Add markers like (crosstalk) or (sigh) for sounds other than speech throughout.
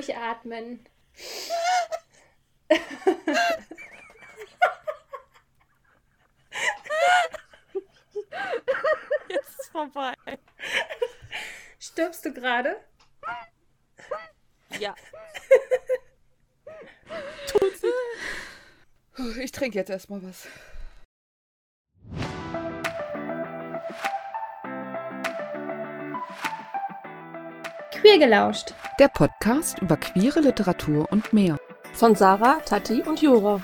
durchatmen. Jetzt ist vorbei. Stirbst du gerade? Ja. Tut sie. Ich trinke jetzt erstmal was. Queer gelauscht. Der Podcast über queere Literatur und mehr. Von Sarah, Tati und Jura.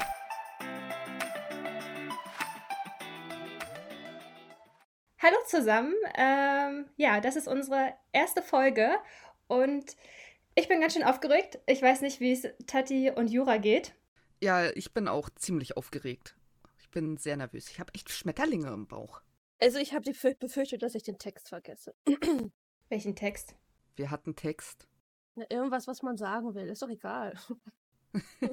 Hallo zusammen. Ähm, ja, das ist unsere erste Folge und ich bin ganz schön aufgeregt. Ich weiß nicht, wie es Tati und Jura geht. Ja, ich bin auch ziemlich aufgeregt. Ich bin sehr nervös. Ich habe echt Schmetterlinge im Bauch. Also ich habe befürchtet, dass ich den Text vergesse. (clears throat) Welchen Text? Wir hatten Text. Na, Irgendwas, was man sagen will, ist doch egal. (laughs)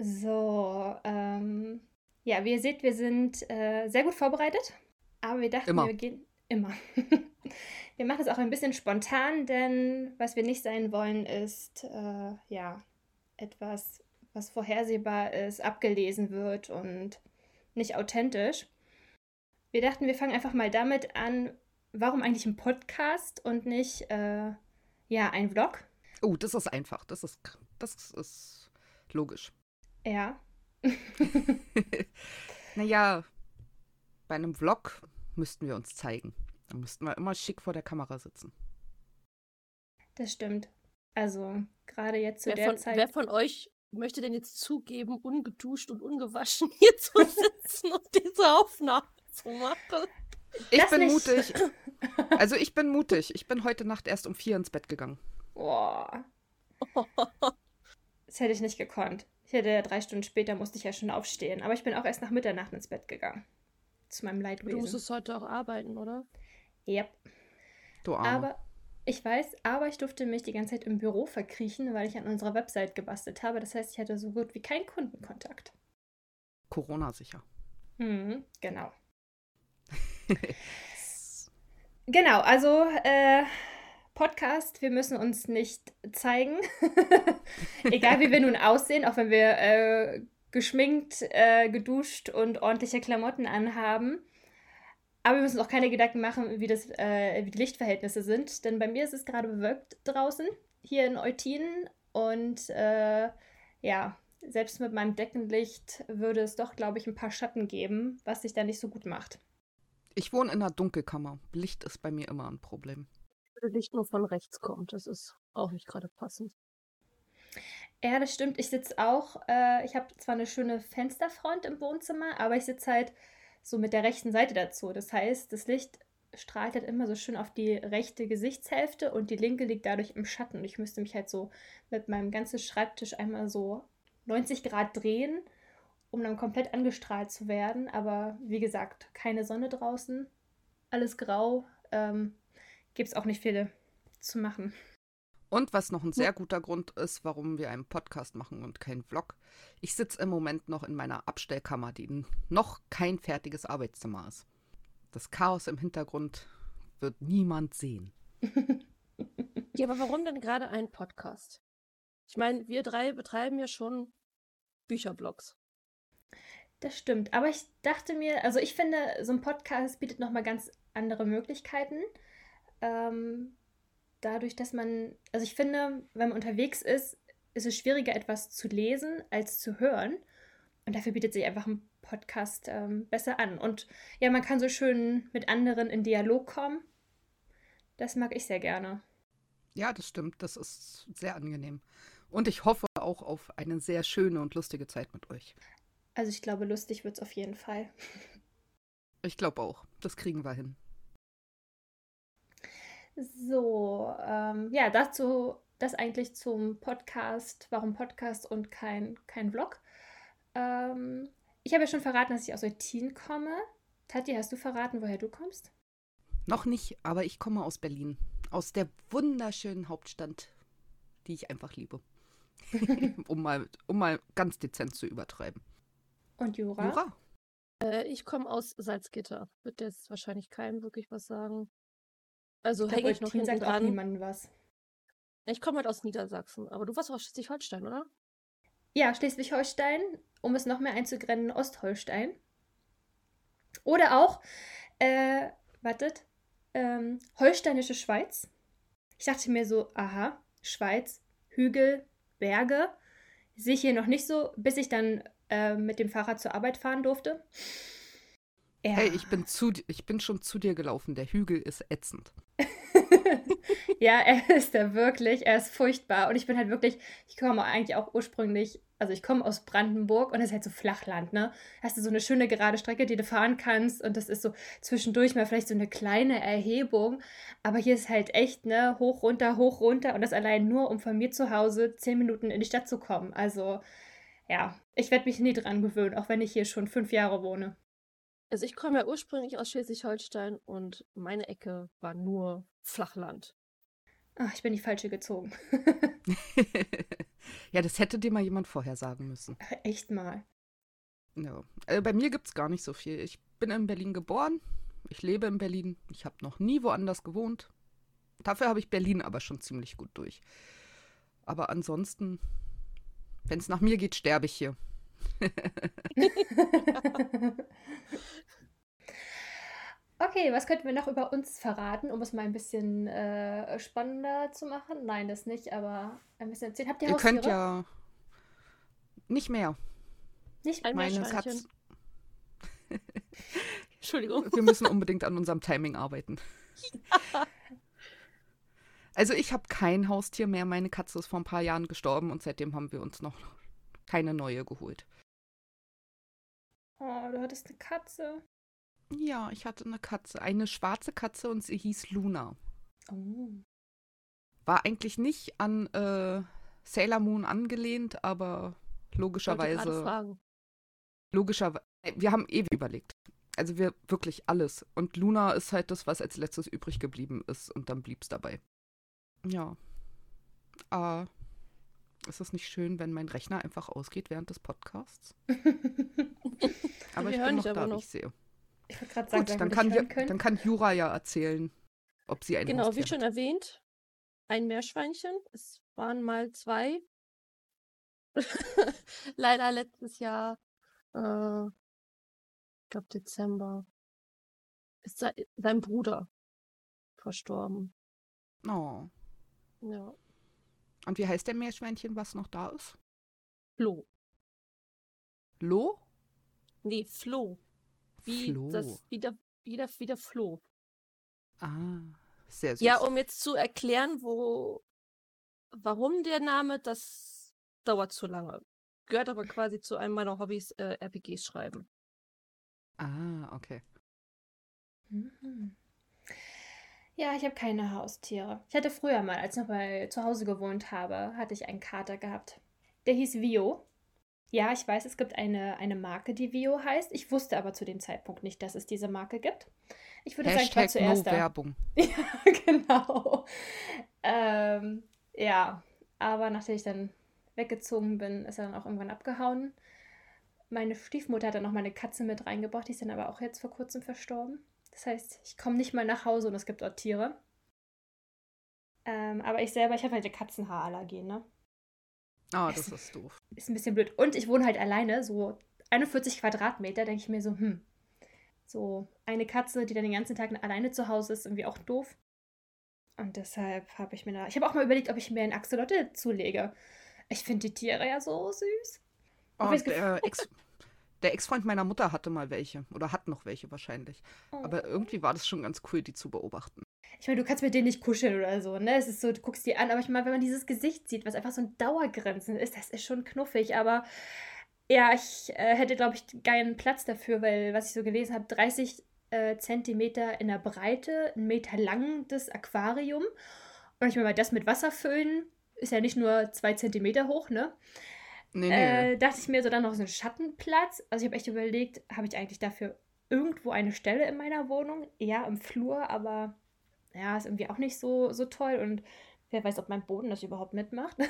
So, ähm, ja, wie ihr seht, wir sind äh, sehr gut vorbereitet, aber wir dachten, Immer. wir gehen immer. (laughs) wir machen es auch ein bisschen spontan, denn was wir nicht sein wollen, ist äh, ja etwas, was vorhersehbar ist, abgelesen wird und nicht authentisch. Wir dachten, wir fangen einfach mal damit an, warum eigentlich ein Podcast und nicht äh, ja ein Vlog? Oh, das ist einfach. Das ist, das ist logisch. Ja. (laughs) naja, bei einem Vlog müssten wir uns zeigen. Da müssten wir immer schick vor der Kamera sitzen. Das stimmt. Also, gerade jetzt zu Wer der von, Zeit. wer von euch möchte denn jetzt zugeben, ungeduscht und ungewaschen (laughs) hier zu sitzen und diese Aufnahme zu machen? Ich Das bin nicht. mutig. (laughs) Also ich bin mutig. Ich bin heute Nacht erst um vier ins Bett gegangen. Boah, das hätte ich nicht gekonnt. Ich hätte ja drei Stunden später musste ich ja schon aufstehen. Aber ich bin auch erst nach Mitternacht ins Bett gegangen. Zu meinem Du Leidwesen. musstest heute auch arbeiten, oder? Yep. Du Arme. Aber ich weiß, aber ich durfte mich die ganze Zeit im Büro verkriechen, weil ich an unserer Website gebastelt habe. Das heißt, ich hatte so gut wie keinen Kundenkontakt. Corona sicher. Mhm, genau. (laughs) Genau, also äh, Podcast, wir müssen uns nicht zeigen. (laughs) Egal wie wir nun aussehen, auch wenn wir äh, geschminkt, äh, geduscht und ordentliche Klamotten anhaben. Aber wir müssen auch keine Gedanken machen, wie, das, äh, wie die Lichtverhältnisse sind. Denn bei mir ist es gerade bewölkt draußen, hier in Eutin. Und äh, ja, selbst mit meinem Deckenlicht würde es doch, glaube ich, ein paar Schatten geben, was sich da nicht so gut macht. Ich wohne in einer Dunkelkammer. Licht ist bei mir immer ein Problem. Wenn Licht nur von rechts kommt, das ist auch nicht gerade passend. Ja, das stimmt. Ich sitze auch, äh, ich habe zwar eine schöne Fensterfront im Wohnzimmer, aber ich sitze halt so mit der rechten Seite dazu. Das heißt, das Licht strahlt halt immer so schön auf die rechte Gesichtshälfte und die linke liegt dadurch im Schatten. Und ich müsste mich halt so mit meinem ganzen Schreibtisch einmal so 90 Grad drehen, um dann komplett angestrahlt zu werden. Aber wie gesagt, keine Sonne draußen, alles grau. Ähm, Gibt es auch nicht viele zu machen. Und was noch ein sehr guter Grund ist, warum wir einen Podcast machen und keinen Vlog. Ich sitze im Moment noch in meiner Abstellkammer, die noch kein fertiges Arbeitszimmer ist. Das Chaos im Hintergrund wird niemand sehen. (laughs) Ja, aber warum denn gerade ein Podcast? Ich meine, wir drei betreiben ja schon Bücherblogs. Das stimmt. Aber ich dachte mir, also ich finde, so ein Podcast bietet nochmal ganz andere Möglichkeiten. Ähm, dadurch, dass man, also ich finde, wenn man unterwegs ist, ist es schwieriger, etwas zu lesen als zu hören. Und dafür bietet sich einfach ein Podcast ähm, besser an. Und ja, man kann so schön mit anderen in Dialog kommen. Das mag ich sehr gerne. Ja, das stimmt. Das ist sehr angenehm. Und ich hoffe auch auf eine sehr schöne und lustige Zeit mit euch. Also ich glaube, lustig wird es auf jeden Fall. Ich glaube auch. Das kriegen wir hin. So, ähm, ja, dazu, das eigentlich zum Podcast. Warum Podcast und kein, kein Vlog? Ähm, ich habe ja schon verraten, dass ich aus Eutin komme. Tati, hast du verraten, woher du kommst? Noch nicht, aber ich komme aus Berlin. Aus der wunderschönen Hauptstadt, die ich einfach liebe. (laughs) (laughs) um, mal, um mal ganz dezent zu übertreiben. Und Jura? Jura? Äh, ich komme aus Salzgitter. Wird jetzt wahrscheinlich keinem wirklich was sagen. Also hänge ich noch hinten sagt auch dran. niemandem was. Ich komme halt aus Niedersachsen, aber du warst auch aus Schleswig-Holstein, oder? Ja, Schleswig-Holstein, um es noch mehr einzugrennen, Ostholstein. Oder auch, äh, wartet, ähm, Holsteinische Schweiz. Ich dachte mir so, aha, Schweiz, Hügel, Berge. Sehe ich hier noch nicht so, bis ich dann äh, mit dem Fahrrad zur Arbeit fahren durfte. Ja. Hey, ich bin, zu, ich bin schon zu dir gelaufen. Der Hügel ist ätzend. (laughs) ja, er ist da wirklich. Er ist furchtbar. Und ich bin halt wirklich, ich komme eigentlich auch ursprünglich, also ich komme aus Brandenburg und es ist halt so Flachland, ne? Hast du so eine schöne gerade Strecke, die du fahren kannst und das ist so zwischendurch mal vielleicht so eine kleine Erhebung. Aber hier ist halt echt, ne, hoch, runter, hoch, runter und das allein nur, um von mir zu Hause zehn Minuten in die Stadt zu kommen. Also, ja, ich werde mich nie dran gewöhnen, auch wenn ich hier schon fünf Jahre wohne. Also ich komme ja ursprünglich aus Schleswig-Holstein und meine Ecke war nur Flachland. Ach, ich bin die falsche gezogen. (laughs) ja, das hätte dir mal jemand vorher sagen müssen. Echt mal. Ja. Also bei mir gibt es gar nicht so viel. Ich bin in Berlin geboren. Ich lebe in Berlin. Ich habe noch nie woanders gewohnt. Dafür habe ich Berlin aber schon ziemlich gut durch. Aber ansonsten, wenn es nach mir geht, sterbe ich hier. (laughs) okay, was könnten wir noch über uns verraten, um es mal ein bisschen äh, spannender zu machen? Nein, das nicht, aber ein bisschen erzählen. Habt ihr, ihr könnt ja nicht mehr. Nicht ein Meines hat (laughs) Entschuldigung. Wir müssen unbedingt an unserem Timing arbeiten. Ja. (laughs) Also ich habe kein Haustier mehr. Meine Katze ist vor ein paar Jahren gestorben und seitdem haben wir uns noch keine neue geholt. Oh, du hattest eine Katze. Ja, ich hatte eine Katze. Eine schwarze Katze und sie hieß Luna. Oh. War eigentlich nicht an äh, Sailor Moon angelehnt, aber logischerweise. Logischerweise. Äh, wir haben ewig überlegt. Also wir wirklich alles. Und Luna ist halt das, was als letztes übrig geblieben ist. Und dann blieb es dabei. Ja. Äh, ist es nicht schön, wenn mein Rechner einfach ausgeht während des Podcasts? (laughs) aber ich bin noch da, wie ich sehe. Ich wollte gerade sagen, Gut, dann kann, ja, dann kann Jura ja erzählen, ob sie ein Genau, Haustier wie schon hat. erwähnt, ein Meerschweinchen. Es waren mal zwei. (laughs) Leider letztes Jahr, äh, ich glaube Dezember, ist se sein Bruder verstorben. Oh. Ja. Und wie heißt der Meerschweinchen, was noch da ist? Flo. Lo? Nee, Flo. Wie Flo. das, wie der, wie der, wie der Flo. Ah, sehr süß. Ja, um jetzt zu erklären, wo, warum der Name, das dauert zu lange. Gehört aber quasi zu einem meiner Hobbys, äh, RPGs schreiben. Ah, okay. Mhm. Ja, ich habe keine Haustiere. Ich hatte früher mal, als ich noch bei zu Hause gewohnt habe, hatte ich einen Kater gehabt. Der hieß Vio. Ja, ich weiß, es gibt eine, eine Marke, die Vio heißt. Ich wusste aber zu dem Zeitpunkt nicht, dass es diese Marke gibt. Ich würde sagen, ich war Hashtag no zuerst da. Werbung. (laughs) Ja, genau. Ähm, ja, aber nachdem ich dann weggezogen bin, ist er dann auch irgendwann abgehauen. Meine Stiefmutter hat dann noch mal eine Katze mit reingebracht, die ist dann aber auch jetzt vor kurzem verstorben. Das heißt, ich komme nicht mal nach Hause und es gibt dort Tiere. Ähm, aber ich selber, ich habe halt eine Katzenhaarallergie, ne? Ah, das ist doof. Ist ein bisschen blöd. Und ich wohne halt alleine, so 41 Quadratmeter, denke ich mir so, hm, so eine Katze, die dann den ganzen Tag alleine zu Hause ist, irgendwie auch doof. Und deshalb habe ich mir da. Ich habe auch mal überlegt, ob ich mir einen Axolotl zulege. Ich finde die Tiere ja so süß. Oh, der Ex- (laughs) der Ex-Freund meiner Mutter hatte mal welche. Oder hat noch welche wahrscheinlich. Oh. Aber irgendwie war das schon ganz cool, die zu beobachten. Ich meine, du kannst mit denen nicht kuscheln oder so, ne? Es ist so, du guckst die an, aber ich meine, wenn man dieses Gesicht sieht, was einfach so ein Dauergrinsen ist, das ist schon knuffig. Aber ja, ich äh, hätte, glaube ich, keinen Platz dafür, weil, was ich so gelesen habe, 30 äh, Zentimeter in der Breite, ein Meter lang das Aquarium. Und ich meine, das mit Wasser füllen ist ja nicht nur zwei Zentimeter hoch, ne? Nee, nee. Äh, dachte ich mir so dann noch so einen Schattenplatz. Also ich habe echt überlegt, habe ich eigentlich dafür irgendwo eine Stelle in meiner Wohnung? Ja, im Flur, aber ja, ist irgendwie auch nicht so, so toll. Und wer weiß, ob mein Boden das überhaupt mitmacht. (laughs)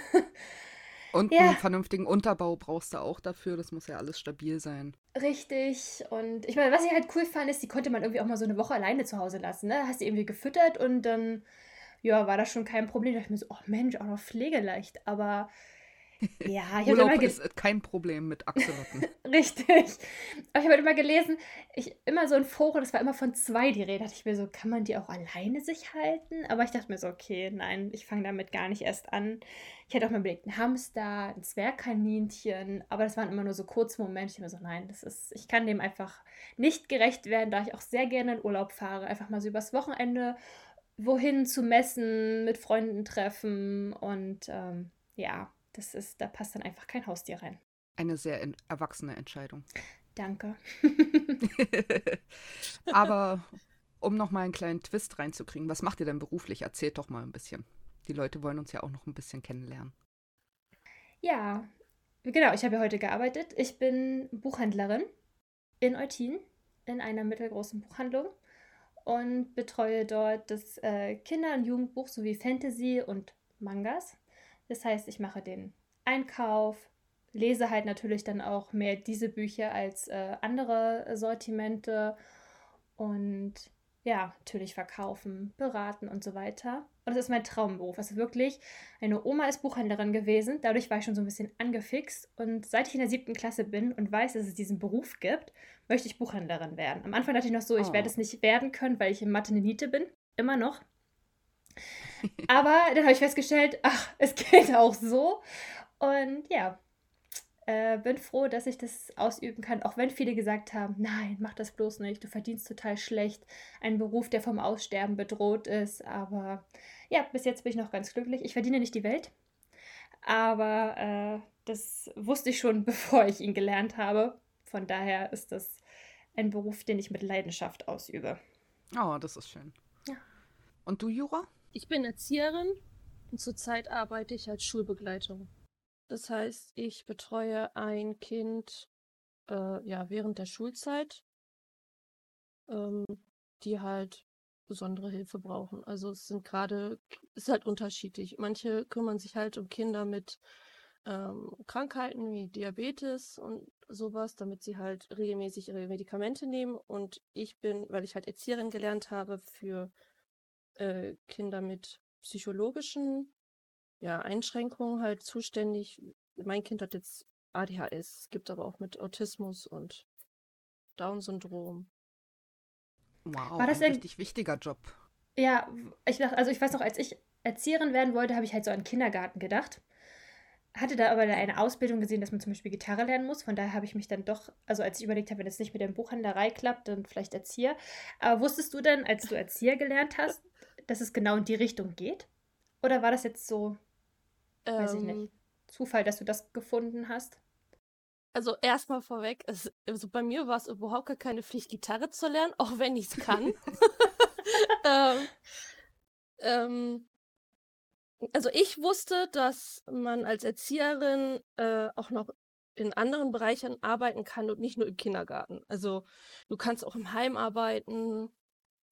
Und ja. einen vernünftigen Unterbau brauchst du auch dafür. Das muss ja alles stabil sein. Richtig. Und ich meine, was ich halt cool fand, ist, die konnte man irgendwie auch mal so eine Woche alleine zu Hause lassen. Ne? Hast die irgendwie gefüttert und dann ja, war das schon kein Problem. Da dachte ich mir so, oh Mensch, auch noch pflegeleicht. Aber ja, ich habe Urlaub immer ist kein Problem mit Axolotten. (laughs) Richtig. Aber ich habe halt immer gelesen, ich, immer so in Foren, das war immer von zwei die Rede. Da dachte ich mir so, kann man die auch alleine sich halten? Aber ich dachte mir so, okay, nein, ich fange damit gar nicht erst an. Ich hätte auch mal überlegt, ein Hamster, ein Zwergkaninchen, aber das waren immer nur so kurze Momente. Ich mir so, nein, das ist, ich kann dem einfach nicht gerecht werden, da ich auch sehr gerne in Urlaub fahre. Einfach mal so übers Wochenende wohin zu messen, mit Freunden treffen und ähm, ja, das ist, da passt dann einfach kein Haustier rein. Eine sehr en- erwachsene Entscheidung. Danke. (laughs) (laughs) Aber um noch mal einen kleinen Twist reinzukriegen, was macht ihr denn beruflich? Erzählt doch mal ein bisschen. Die Leute wollen uns ja auch noch ein bisschen kennenlernen. Ja, genau, ich habe ja heute gearbeitet. Ich bin Buchhändlerin in Eutin, in einer mittelgroßen Buchhandlung und betreue dort das äh, Kinder- und Jugendbuch sowie Fantasy und Mangas. Das heißt, ich mache den Einkauf, lese halt natürlich dann auch mehr diese Bücher als äh, andere Sortimente und ja, natürlich verkaufen, beraten und so weiter. Und das ist mein Traumberuf. Also wirklich, meine Oma ist Buchhändlerin gewesen. Dadurch war ich schon so ein bisschen angefixt. Und seit ich in der siebten Klasse bin und weiß, dass es diesen Beruf gibt, möchte ich Buchhändlerin werden. Am Anfang dachte ich noch so, ich Oh. werde es nicht werden können, weil ich in Mathe eine Niete bin. Immer noch. Aber dann habe ich festgestellt, ach, es geht auch so. Und ja, äh, bin froh, dass ich das ausüben kann, auch wenn viele gesagt haben, nein, mach das bloß nicht, du verdienst total schlecht, ein Beruf, der vom Aussterben bedroht ist. Aber ja, bis jetzt bin ich noch ganz glücklich. Ich verdiene nicht die Welt, aber äh, das wusste ich schon, (laughs) bevor ich ihn gelernt habe. Von daher ist das ein Beruf, den ich mit Leidenschaft ausübe. Oh, das ist schön. Ja. Und du, Jura? Ich bin Erzieherin und zurzeit arbeite ich als Schulbegleitung. Das heißt, ich betreue ein Kind äh, ja, während der Schulzeit, ähm, die halt besondere Hilfe brauchen. Also es sind gerade, es ist halt unterschiedlich. Manche kümmern sich halt um Kinder mit ähm, Krankheiten wie Diabetes und sowas, damit sie halt regelmäßig ihre Medikamente nehmen. Und ich bin, weil ich halt Erzieherin gelernt habe, für äh, Kinder mit psychologischen ja, Einschränkungen halt zuständig. Mein Kind hat jetzt ADHS, es gibt aber auch mit Autismus und Down-Syndrom. Wow, War das ein richtig wichtiger Job. Ja, ich dachte, also ich weiß noch, als ich Erzieherin werden wollte, habe ich halt so an Kindergarten gedacht. Hatte da aber eine Ausbildung gesehen, dass man zum Beispiel Gitarre lernen muss. Von daher habe ich mich dann doch, also als ich überlegt habe, wenn es nicht mit der Buchhändlerei klappt, dann vielleicht Erzieher. Aber wusstest du denn, als du Erzieher gelernt hast, dass es genau in die Richtung geht? Oder war das jetzt so Weiß ich nicht. Ähm, Zufall, dass du das gefunden hast? Also erstmal vorweg, es, also bei mir war es überhaupt gar keine Pflicht, Gitarre zu lernen, auch wenn ich es kann. (laughs) (laughs) ähm, ähm, also ich wusste, dass man als Erzieherin äh, auch noch in anderen Bereichen arbeiten kann und nicht nur im Kindergarten. Also du kannst auch im Heim arbeiten.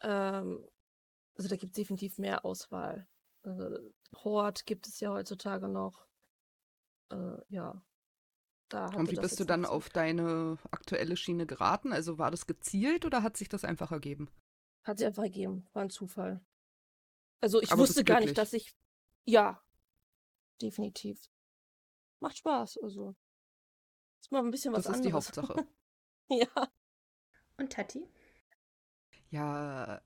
Ähm, also da gibt es definitiv mehr Auswahl. Also, Hort gibt es ja heutzutage noch. Äh, ja. Da Und wie bist du dann auf deine aktuelle Schiene geraten? Also war das gezielt oder hat sich das einfach ergeben? Hat sie einfach gegeben. War ein Zufall. Also ich Aber wusste gar nicht, dass ich. Ja, definitiv. Macht Spaß. Also. Ist mal ein bisschen was Das ist die anderes. Hauptsache. (laughs) ja. Und Tati? Ja,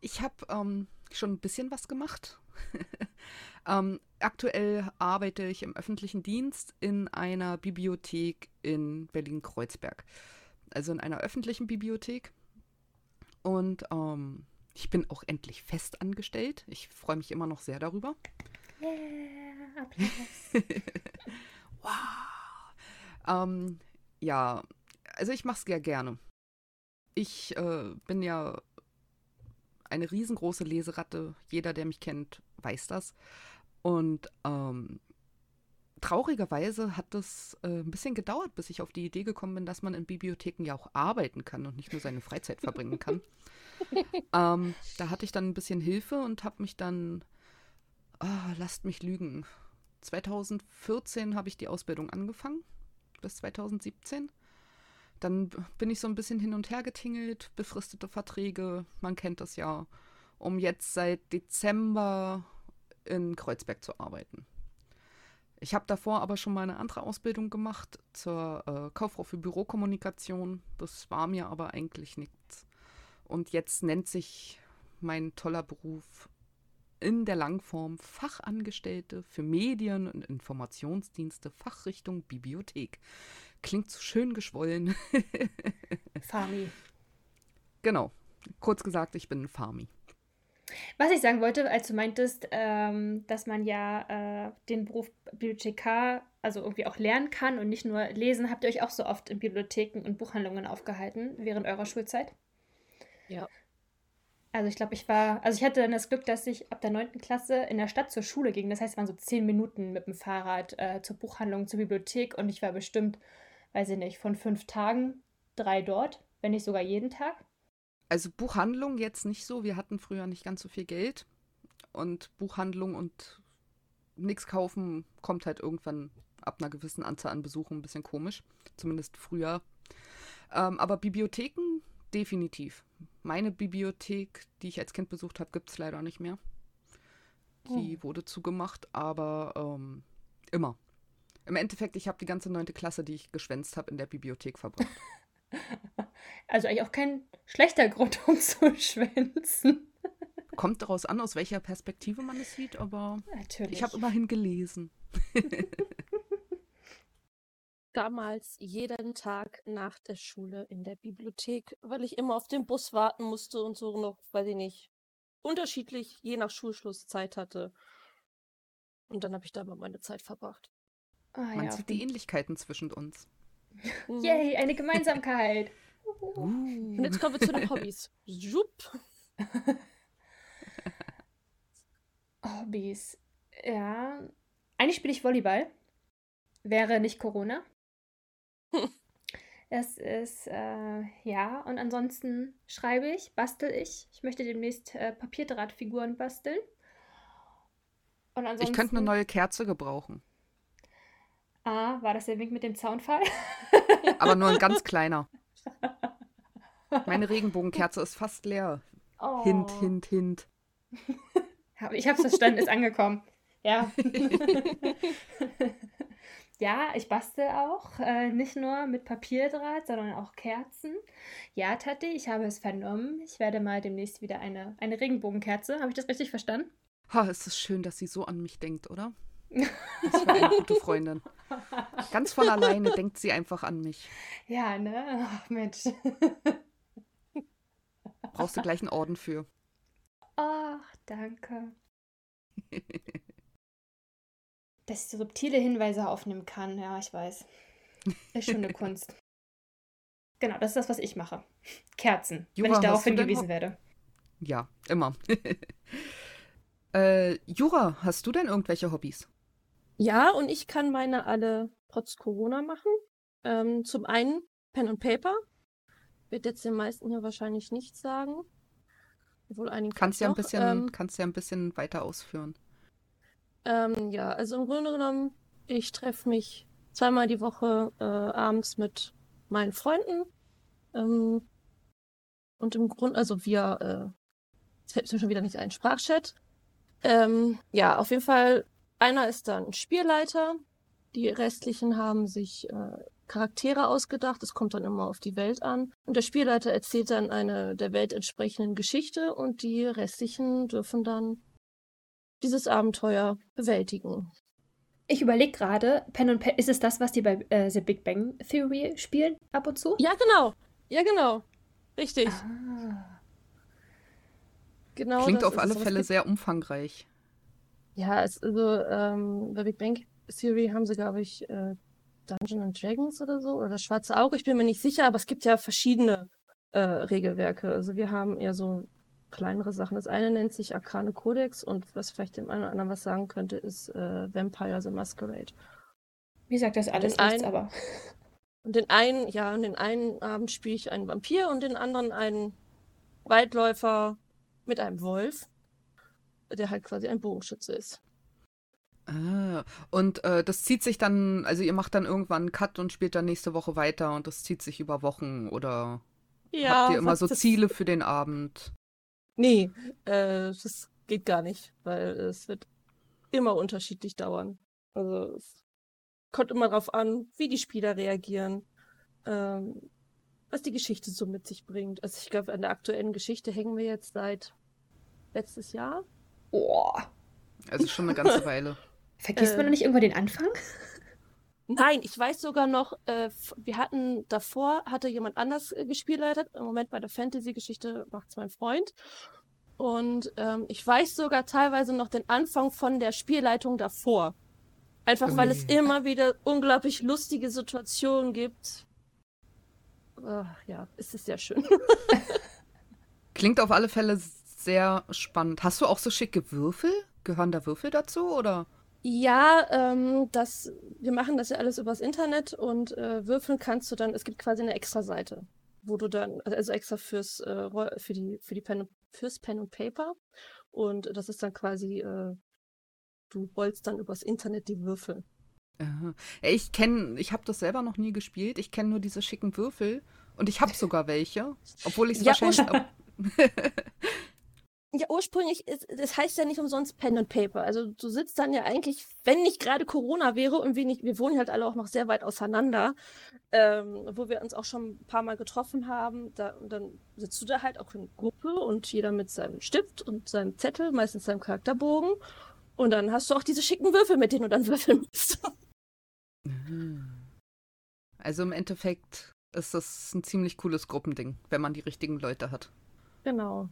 ich habe ähm, schon ein bisschen was gemacht. (laughs) ähm, aktuell arbeite ich im öffentlichen Dienst in einer Bibliothek in Berlin-Kreuzberg. Also in einer öffentlichen Bibliothek. Und ähm, ich bin auch endlich fest angestellt. Ich freue mich immer noch sehr darüber. Yeah, Applaus. wow. Ähm, ja, also ich mache es sehr gerne. Ich äh, bin ja eine riesengroße Leseratte. Jeder, der mich kennt, weiß das. Und ähm, traurigerweise hat es äh, ein bisschen gedauert, bis ich auf die Idee gekommen bin, dass man in Bibliotheken ja auch arbeiten kann und nicht nur seine Freizeit verbringen kann. (laughs) ähm, da hatte ich dann ein bisschen Hilfe und habe mich dann, ah, lasst mich lügen, 2014 habe ich die Ausbildung angefangen, bis 2017. Dann bin ich so ein bisschen hin und her getingelt, befristete Verträge, man kennt das ja. um jetzt seit Dezember in Kreuzberg zu arbeiten. Ich habe davor aber schon mal eine andere Ausbildung gemacht zur äh, Kauffrau für Bürokommunikation. Das war mir aber eigentlich nichts. Und jetzt nennt sich mein toller Beruf in der Langform Fachangestellte für Medien- und Informationsdienste, Fachrichtung Bibliothek. Klingt so schön geschwollen. (laughs) Fami. Genau. Kurz gesagt, ich bin Fami. Was ich sagen wollte, als du meintest, ähm, dass man ja äh, den Beruf Bibliothekar also irgendwie auch lernen kann und nicht nur lesen, habt ihr euch auch so oft in Bibliotheken und Buchhandlungen aufgehalten während eurer Schulzeit? Ja. Also ich glaube, ich war, also ich hatte dann das Glück, dass ich ab der 9. Klasse in der Stadt zur Schule ging. Das heißt, es waren so zehn Minuten mit dem Fahrrad äh, zur Buchhandlung, zur Bibliothek und ich war bestimmt, weiß ich nicht, von fünf Tagen drei dort, wenn nicht sogar jeden Tag. Also Buchhandlung jetzt nicht so. Wir hatten früher nicht ganz so viel Geld. Und Buchhandlung und nichts kaufen kommt halt irgendwann ab einer gewissen Anzahl an Besuchen ein bisschen komisch. Zumindest früher. Ähm, aber Bibliotheken definitiv. Meine Bibliothek, die ich als Kind besucht habe, gibt es leider nicht mehr. Die oh. wurde zugemacht, aber ähm, immer. Im Endeffekt, ich habe die ganze neunte Klasse, die ich geschwänzt habe, in der Bibliothek verbracht. (laughs) Also eigentlich auch kein schlechter Grund, (laughs) um zu schwänzen. Kommt daraus an, aus welcher Perspektive man es sieht, aber Natürlich. ich habe immerhin gelesen. (laughs) Damals jeden Tag nach der Schule in der Bibliothek, weil ich immer auf den Bus warten musste und so noch, weiß ich nicht, unterschiedlich je nach Schulschluss Zeit hatte. Und dann habe ich da mal meine Zeit verbracht. Ah, Man ja, sieht die Ähnlichkeiten zwischen uns. Mhm. Yay, eine Gemeinsamkeit. Uh. Und jetzt kommen wir zu den Hobbys. Jupp. (laughs) Hobbys. Ja. Eigentlich spiele ich Volleyball. Wäre nicht Corona. (laughs) Es ist, äh, ja, und ansonsten schreibe ich, bastel ich. Ich möchte demnächst äh, Papierdrahtfiguren basteln. Und ansonsten, ich könnte eine neue Kerze gebrauchen. Ah, war das der Wink mit dem Zaunfall? (laughs) Aber nur ein ganz kleiner. (laughs) Meine Regenbogenkerze ist fast leer. Oh. Hint, hint, hint. (laughs) ich hab's verstanden, ist angekommen. Ja. ja, ich bastel auch. Äh, nicht nur mit Papierdraht, sondern auch Kerzen. Ja, Tati, ich habe es vernommen. Ich werde mal demnächst wieder eine, eine Regenbogenkerze. Habe ich das richtig verstanden? Ha, es ist schön, dass sie so an mich denkt, oder? Das war eine gute Freundin. (laughs) Ganz von alleine denkt sie einfach an mich. Ja, ne? Ach, Mensch. (laughs) Brauchst du gleich einen Orden für. Ach, danke. Dass ich so subtile Hinweise aufnehmen kann, ja, ich weiß. Ist schon eine (laughs) Kunst. Genau, das ist das, was ich mache. Kerzen, Jura, wenn ich darauf hingewiesen werde. Ja, immer. äh, Jura, hast du denn irgendwelche Hobbys? Ja, und ich kann meine alle trotz Corona machen. Ähm, zum einen Pen und Paper. Wird jetzt den meisten hier wahrscheinlich nichts sagen. Obwohl einigen kannst ja ein bisschen, ähm, kannst ja ein bisschen weiter ausführen. Ähm, ja, also im Grunde genommen, ich treffe mich zweimal die Woche äh, abends mit meinen Freunden. Ähm, und im Grunde, also wir, äh, jetzt fällt schon wieder nicht ein, Sprachchat. Ähm, ja, auf jeden Fall einer ist dann Spielleiter. Die restlichen haben sich äh, Charaktere ausgedacht. Es kommt dann immer auf die Welt an. Und der Spielleiter erzählt dann eine der Welt entsprechenden Geschichte und die restlichen dürfen dann dieses Abenteuer bewältigen. Ich überlege gerade, Pen und Pen, ist es das, was die bei äh, The Big Bang Theory spielen ab und zu? Ja, genau. Ja, genau. Richtig. Ah. Genau Klingt auf alle Fälle sehr umfangreich. Ja, es, also ähm, bei Big Bang Theory haben sie, glaube ich, äh, Dungeons and Dragons oder so, oder das Schwarze Auge, ich bin mir nicht sicher, aber es gibt ja verschiedene äh, Regelwerke. Also wir haben eher so kleinere Sachen. Das eine nennt sich Arkane Codex und was vielleicht dem einen oder anderen was sagen könnte, ist äh, Vampire the Masquerade. Wie sagt das alles nichts, aber. Und den einen, ja, und den einen Abend spiele ich einen Vampir und den anderen einen Waldläufer mit einem Wolf der halt quasi ein Bogenschütze ist. Ah, und äh, das zieht sich dann, also ihr macht dann irgendwann einen Cut und spielt dann nächste Woche weiter und das zieht sich über Wochen oder ja, habt ihr immer so Ziele für den Abend? Nee, äh, das geht gar nicht, weil es wird immer unterschiedlich dauern. Also es kommt immer darauf an, wie die Spieler reagieren, ähm, was die Geschichte so mit sich bringt. Also ich glaube, an der aktuellen Geschichte hängen wir jetzt seit letztes Jahr. Boah. Also schon eine ganze Weile. (laughs) Vergisst man Äh. da nicht irgendwann den Anfang? Nein, ich weiß sogar noch, äh, wir hatten davor, hatte jemand anders äh, gespielleitet. Im Moment bei der Fantasy-Geschichte macht's mein Freund. Und ähm, ich weiß sogar teilweise noch den Anfang von der Spielleitung davor. Einfach weil es Ui. immer wieder unglaublich lustige Situationen gibt. Äh, ja, es ist sehr schön. (laughs) Klingt auf alle Fälle sehr spannend. Hast du auch so schicke Würfel? Gehören da Würfel dazu oder? Ja, ähm, das, wir machen das ja alles übers Internet und äh, würfeln kannst du dann, es gibt quasi eine extra Seite, wo du dann, also extra fürs, äh, für die, für die Pen, und- fürs Pen und Paper und das ist dann quasi, äh, du rollst dann übers Internet die Würfel. Ich kenne, ich habe das selber noch nie gespielt. Ich kenne nur diese schicken Würfel und ich habe sogar welche, obwohl ich es Ja, wahrscheinlich. (laughs) (laughs) Ja, ursprünglich, ist, das heißt ja nicht umsonst Pen und Paper. Also du sitzt dann ja eigentlich, wenn nicht gerade Corona wäre und wir nicht, wir wohnen halt alle auch noch sehr weit auseinander, ähm, wo wir uns auch schon ein paar Mal getroffen haben, da, und dann sitzt du da halt auch in Gruppe und jeder mit seinem Stift und seinem Zettel, meistens seinem Charakterbogen. Und dann hast du auch diese schicken Würfel, mit denen du dann (laughs) würfeln musst. Also im Endeffekt ist das ein ziemlich cooles Gruppending, wenn man die richtigen Leute hat. genau.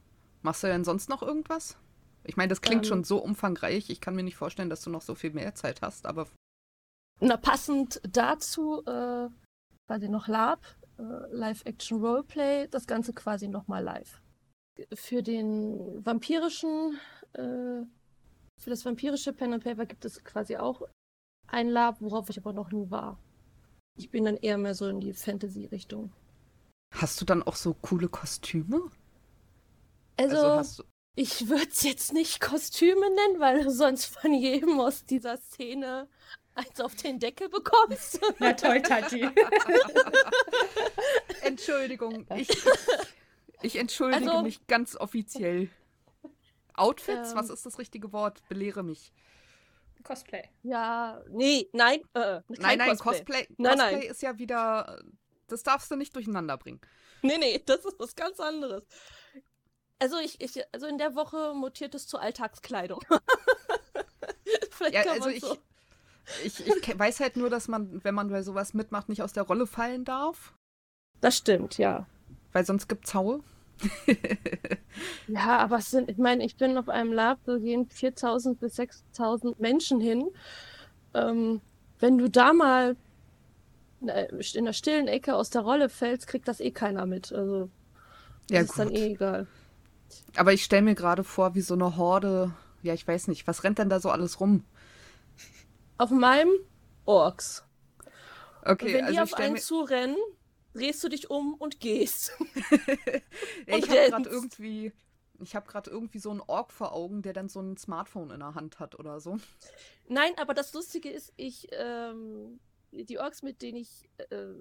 Machst du denn sonst noch irgendwas? Ich meine, das klingt Ähm. schon so umfangreich. Ich kann mir nicht vorstellen, dass du noch so viel mehr Zeit hast, aber Na, passend dazu, äh, quasi noch Lab, äh, Live-Action-Roleplay, das Ganze quasi nochmal live. Für den vampirischen, äh, für das vampirische Pen and Paper gibt es quasi auch ein Lab, worauf ich aber noch nie war. Ich bin dann eher mehr so in die Fantasy-Richtung. hast du dann auch so coole Kostüme? Also, du. ich würde es jetzt nicht Kostüme nennen, weil du sonst von jedem aus dieser Szene eins auf den Deckel bekommst. (laughs) Na toll, Tati. (laughs) Entschuldigung, ich, ich entschuldige Also- mich ganz offiziell. Outfits, Ähm. was ist das richtige Wort? Belehre mich. Cosplay. Ja, nee, nein, äh, nein, nein, Cosplay. Cosplay, Nein, Cosplay nein. ist ja wieder. Das darfst du nicht durcheinander bringen. Nee, nee, das ist was ganz anderes. Also ich, ich also in der Woche mutiert es zur Alltagskleidung. (laughs) Vielleicht Ja, kann also man ich, so. ich, ich weiß halt nur, dass man, wenn man bei sowas mitmacht, nicht aus der Rolle fallen darf. Das stimmt, ja. Weil sonst gibt's Haue. Ja, aber es sind, ich meine, ich bin auf einem Lab, da gehen 4000 bis 6000 Menschen hin. Ähm, wenn du da mal äh, in der stillen Ecke aus der Rolle fällst, kriegt das eh keiner mit. Also, das Ja, ist dann gut. eh egal. Aber ich stelle mir gerade vor, wie so eine Horde. Ja, ich weiß nicht. Was rennt denn da so alles rum? Auf meinem Orks. Okay, Und wenn die also ich auf einen mir. zurennen, drehst du dich um und gehst. (laughs) Ja, ich habe gerade irgendwie. Ich habe gerade irgendwie so einen Ork vor Augen, der dann so ein Smartphone in der Hand hat oder so. Nein, aber das Lustige ist, ich, ähm, die Orks, mit denen ich, äh,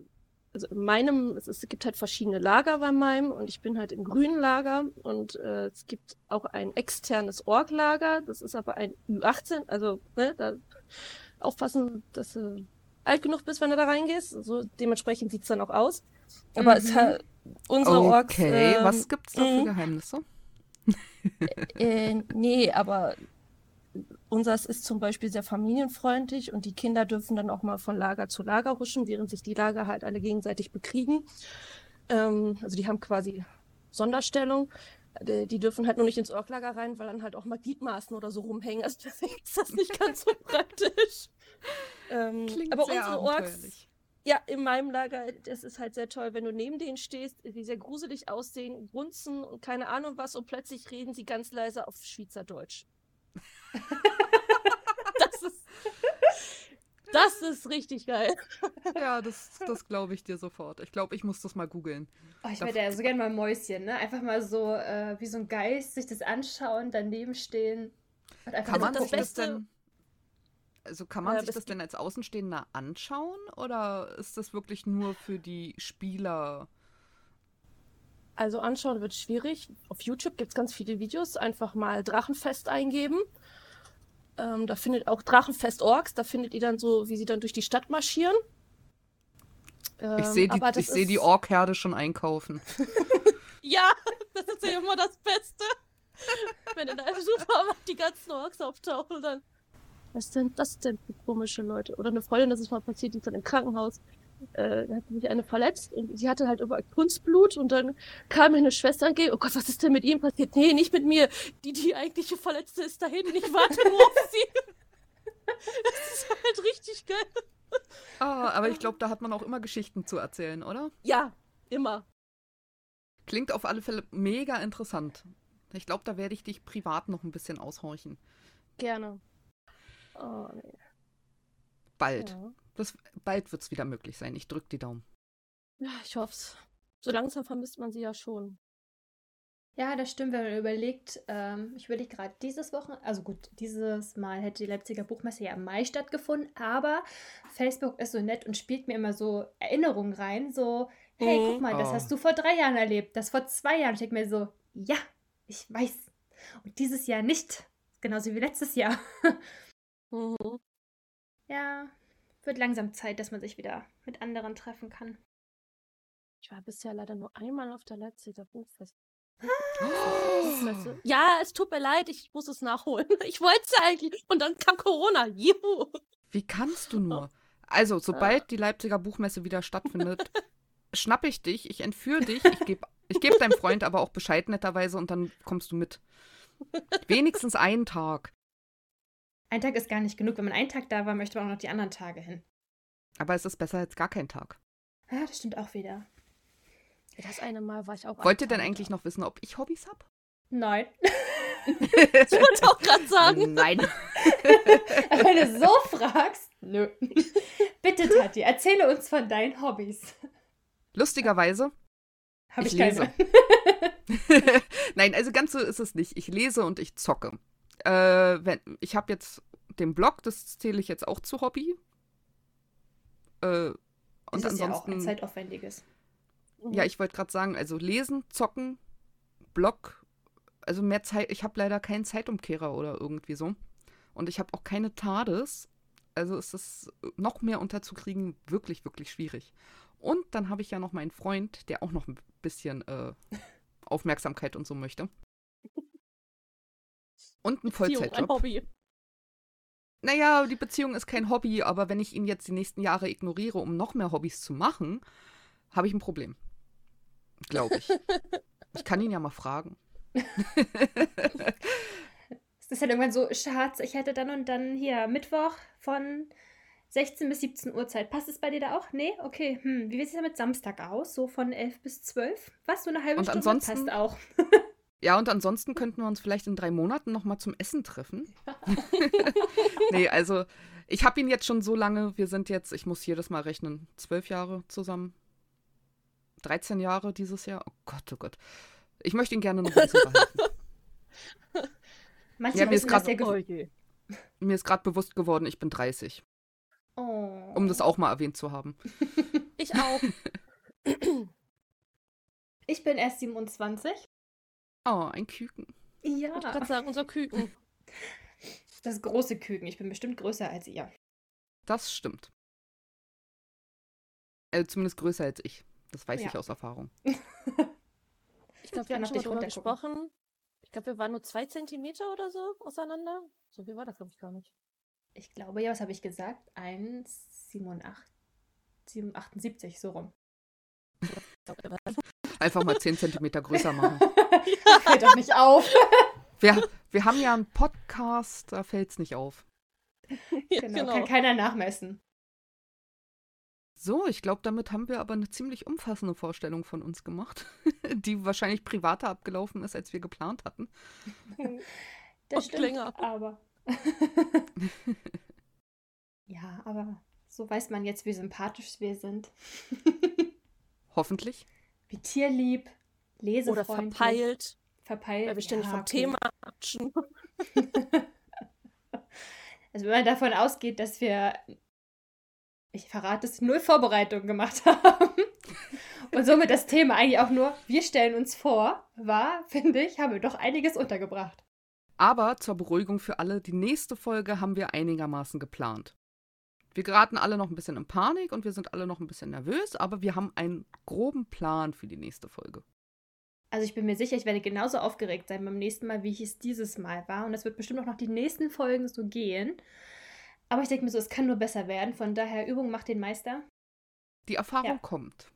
also in meinem, es, es gibt halt verschiedene Lager bei meinem und ich bin halt im grünen Lager und äh, es gibt auch ein externes Ork-Lager, das ist aber ein Ü18, also, ne, da aufpassen, dass du alt genug bist, wenn du da reingehst, so dementsprechend sieht's dann auch aus. Aber es Mhm. hat, unsere Orks, Okay, ähm, was gibt's da für mhm. Geheimnisse? Äh, nee, aber unseres ist zum Beispiel sehr familienfreundlich und die Kinder dürfen dann auch mal von Lager zu Lager huschen, während sich die Lager halt alle gegenseitig bekriegen. Ähm, also die haben quasi Sonderstellung. Äh, Die dürfen halt nur nicht ins Orklager rein, weil dann halt auch mal Gliedmaßen oder so rumhängen. Also deswegen ist das nicht ganz so (laughs) praktisch. Ähm, Klingt aber sehr unsere Orks, ja, in meinem Lager, das ist halt sehr toll, wenn du neben denen stehst, die sehr gruselig aussehen, grunzen und keine Ahnung was und plötzlich reden sie ganz leise auf Schweizerdeutsch. (laughs) das ist das ist richtig geil. Ja, das, das glaube ich dir sofort. Ich glaube, ich muss das mal googeln. Oh, ich Da- wäre ja so gerne mal Mäuschen, ne? Einfach mal so äh, wie so ein Geist sich das anschauen, daneben stehen und einfach Kann Also man das Beste- denn. Also kann man Äh, sich das denn als Außenstehender anschauen oder ist das wirklich nur für die Spieler? Also anschauen wird schwierig. Auf YouTube gibt es ganz viele Videos. Einfach mal Drachenfest eingeben. Ähm, da findet auch Drachenfest Orks. Da findet ihr dann so, wie sie dann durch die Stadt marschieren. Ähm, ich sehe die, ich seh die Ork-Herde schon einkaufen. (laughs) ja, das ist ja immer das Beste. Wenn in einem Supermarkt die ganzen Orks auftauchen, dann. Was sind das denn für komische Leute? Oder eine Freundin, das ist mal passiert, die ist dann im Krankenhaus. Äh, da hat sich eine verletzt und sie hatte halt überall Kunstblut und dann kam mir eine Schwester entgegen. Oh Gott, was ist denn mit ihm passiert? Nee, nicht mit mir. Die, die eigentliche Verletzte ist da hinten. Ich warte nur auf sie. (laughs) Das ist halt richtig geil. Ah, aber ich glaube, da hat man auch immer Geschichten zu erzählen, oder? Ja, immer. Klingt auf alle Fälle mega interessant. Ich glaube, da werde ich dich privat noch ein bisschen aushorchen. Gerne. Oh, nee. Bald. Ja. Das, bald wird es wieder möglich sein. Ich drücke die Daumen. Ja, ich hoffe es. So langsam vermisst man sie ja schon. Ja, das stimmt, wenn man überlegt, ähm, ich überlege gerade dieses Wochen, also gut, dieses Mal hätte die Leipziger Buchmesse ja im Mai stattgefunden, aber Facebook ist so nett und spielt mir immer so Erinnerungen rein, so, hey, mhm. guck mal, das oh. hast du vor drei Jahren erlebt, das vor zwei Jahren. Ich denke mir so, ja, ich weiß. Und dieses Jahr nicht. Genauso wie letztes Jahr. (laughs) mhm. Ja, wird langsam Zeit, dass man sich wieder mit anderen treffen kann. Ich war bisher leider nur einmal auf der Leipziger Buchfest. Ja, es tut mir leid, ich muss es nachholen. (laughs) Ich wollte es eigentlich. Und dann kam Corona. Juhu. Wie kannst du nur? (laughs) Also, sobald die Leipziger Buchmesse wieder stattfindet, schnappe ich dich, ich entführe dich, ich gebe ich geb deinem Freund aber auch Bescheid netterweise und dann kommst du mit. (laughs) Wenigstens einen Tag. Ein Tag ist gar nicht genug. Wenn man einen Tag da war, möchte man auch noch die anderen Tage hin. Aber es ist besser als gar kein Tag. Ja, das stimmt auch wieder. Das eine Mal war ich auch. Wollt ihr denn eigentlich noch wissen, ob ich Hobbys habe? Nein. (laughs) (laughs) ich wollte auch gerade sagen. Nein. (laughs) wenn du so fragst, nö. Bitte, Tati, erzähle uns von deinen Hobbys. Lustigerweise. Habe ich, ich lese. Nein, also ganz so ist es nicht. Ich lese und ich zocke. Äh, wenn, ich habe jetzt den Blog, das zähle ich jetzt auch zu Hobby. Äh, und das ist ansonsten, ja auch ein zeitaufwendiges. Ja, ich wollte gerade sagen, also lesen, zocken, Blog, also mehr Zeit, ich habe leider keinen Zeitumkehrer oder irgendwie so. Und ich habe auch keine TARDIS. Also ist es noch mehr unterzukriegen wirklich, wirklich schwierig. Und dann habe ich ja noch meinen Freund, der auch noch ein bisschen äh, (laughs) Aufmerksamkeit und so möchte. Und ein Vollzeitjob. Ein Hobby. Naja, die Beziehung ist kein Hobby, aber wenn ich ihn jetzt die nächsten Jahre ignoriere, um noch mehr Hobbys zu machen, habe ich ein Problem. Glaube ich. ich kann ihn ja mal fragen. es ist halt irgendwann so, Schatz, ich hätte dann und dann hier Mittwoch von 16 bis 17 Uhr Zeit. Passt es bei dir da auch? Nee? Okay. Hm. Wie sieht es denn mit Samstag aus? So von 11 bis 12? Was? So eine halbe und Stunde ansonsten, passt auch. Ja, und ansonsten könnten wir uns vielleicht in drei Monaten nochmal zum Essen treffen. (laughs) nee, also ich habe ihn jetzt schon so lange, wir sind jetzt, ich muss jedes Mal rechnen, zwölf Jahre zusammen. 13 Jahre dieses Jahr. Oh Gott, oh Gott. Ich möchte ihn gerne noch behalten. (laughs) Manche ja, mir ist gerade oh bewusst geworden, ich bin 30. Oh. Um das auch mal erwähnt zu haben. (laughs) Ich auch. ich bin erst 27. Oh, ein Küken. Ja. Ich kann sagen, unser Küken. (laughs) Das große Küken. Ich bin bestimmt größer als ihr. Das stimmt. Also zumindest größer als ich. Das weiß ja. ich aus Erfahrung. (laughs) ich glaube, wir haben schon mal darüber gesprochen. Ich glaube, wir waren nur zwei Zentimeter oder so auseinander. So viel war das, glaube ich, gar nicht. Ich glaube, ja, was habe ich gesagt? 1,78 so rum. Einfach mal 10 Zentimeter größer machen. (laughs) ja, (laughs) fällt doch nicht auf. (laughs) Wir, wir haben ja einen Podcast, da fällt es nicht auf. genau, genau, kann keiner nachmessen. So, ich glaube, damit haben wir aber eine ziemlich umfassende Vorstellung von uns gemacht, (laughs) die wahrscheinlich privater abgelaufen ist, als wir geplant hatten. Das stimmt, länger. aber. ja, aber so weiß man jetzt, wie sympathisch wir sind. Hoffentlich. Wie tierlieb. Oder verpeilt. Verpeilt. Weil wir ständig ja, vom okay. Thema abschen. (laughs) also wenn man davon ausgeht, dass wir ich verrate es, null Vorbereitung gemacht (laughs) haben Und somit das Thema eigentlich auch nur, wir stellen uns vor, war, finde ich, haben wir doch einiges untergebracht. Aber zur Beruhigung für alle, die nächste Folge haben wir einigermaßen geplant. Wir geraten alle noch ein bisschen in Panik und wir sind alle noch ein bisschen nervös, aber wir haben einen groben Plan für die nächste Folge. Also ich bin mir sicher, ich werde genauso aufgeregt sein beim nächsten Mal, wie ich es dieses Mal war. Und es wird bestimmt auch noch die nächsten Folgen so gehen. Aber ich denke mir so, es kann nur besser werden. Von daher, Übung macht den Meister. Die Erfahrung ja. kommt.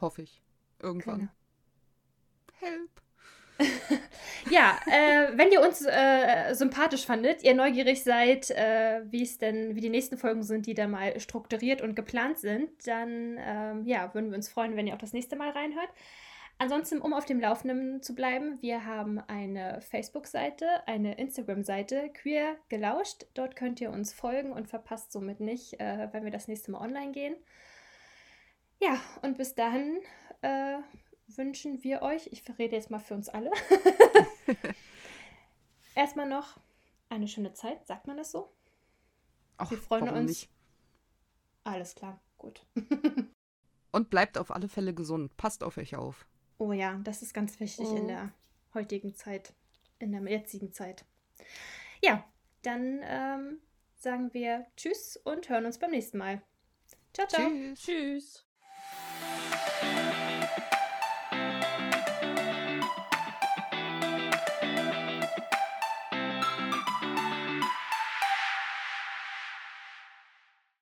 Hoffe ich. Irgendwann. Genau. Help. (laughs) ja, äh, wenn ihr uns äh, sympathisch fandet, ihr neugierig seid, äh, wie es denn, wie die nächsten Folgen sind, die da mal strukturiert und geplant sind, dann ähm, ja, würden wir uns freuen, wenn ihr auch das nächste Mal reinhört. Ansonsten, um auf dem Laufenden zu bleiben, wir haben eine Facebook-Seite, eine Instagram-Seite, queer gelauscht. Dort könnt ihr uns folgen und verpasst somit nicht, äh, wenn wir das nächste Mal online gehen. Ja, und bis dahin äh, wünschen wir euch, ich verrede jetzt mal für uns alle, (laughs) erstmal noch eine schöne Zeit. Sagt man das so? Ach, wir freuen uns. Nicht? Alles klar, gut. (laughs) und bleibt auf alle Fälle gesund. Passt auf euch auf. Oh ja, das ist ganz wichtig oh. in der heutigen Zeit, in der jetzigen Zeit. Ja, dann ähm, sagen wir Tschüss und hören uns beim nächsten Mal. Ciao, ciao. Tschüss. Tschüss.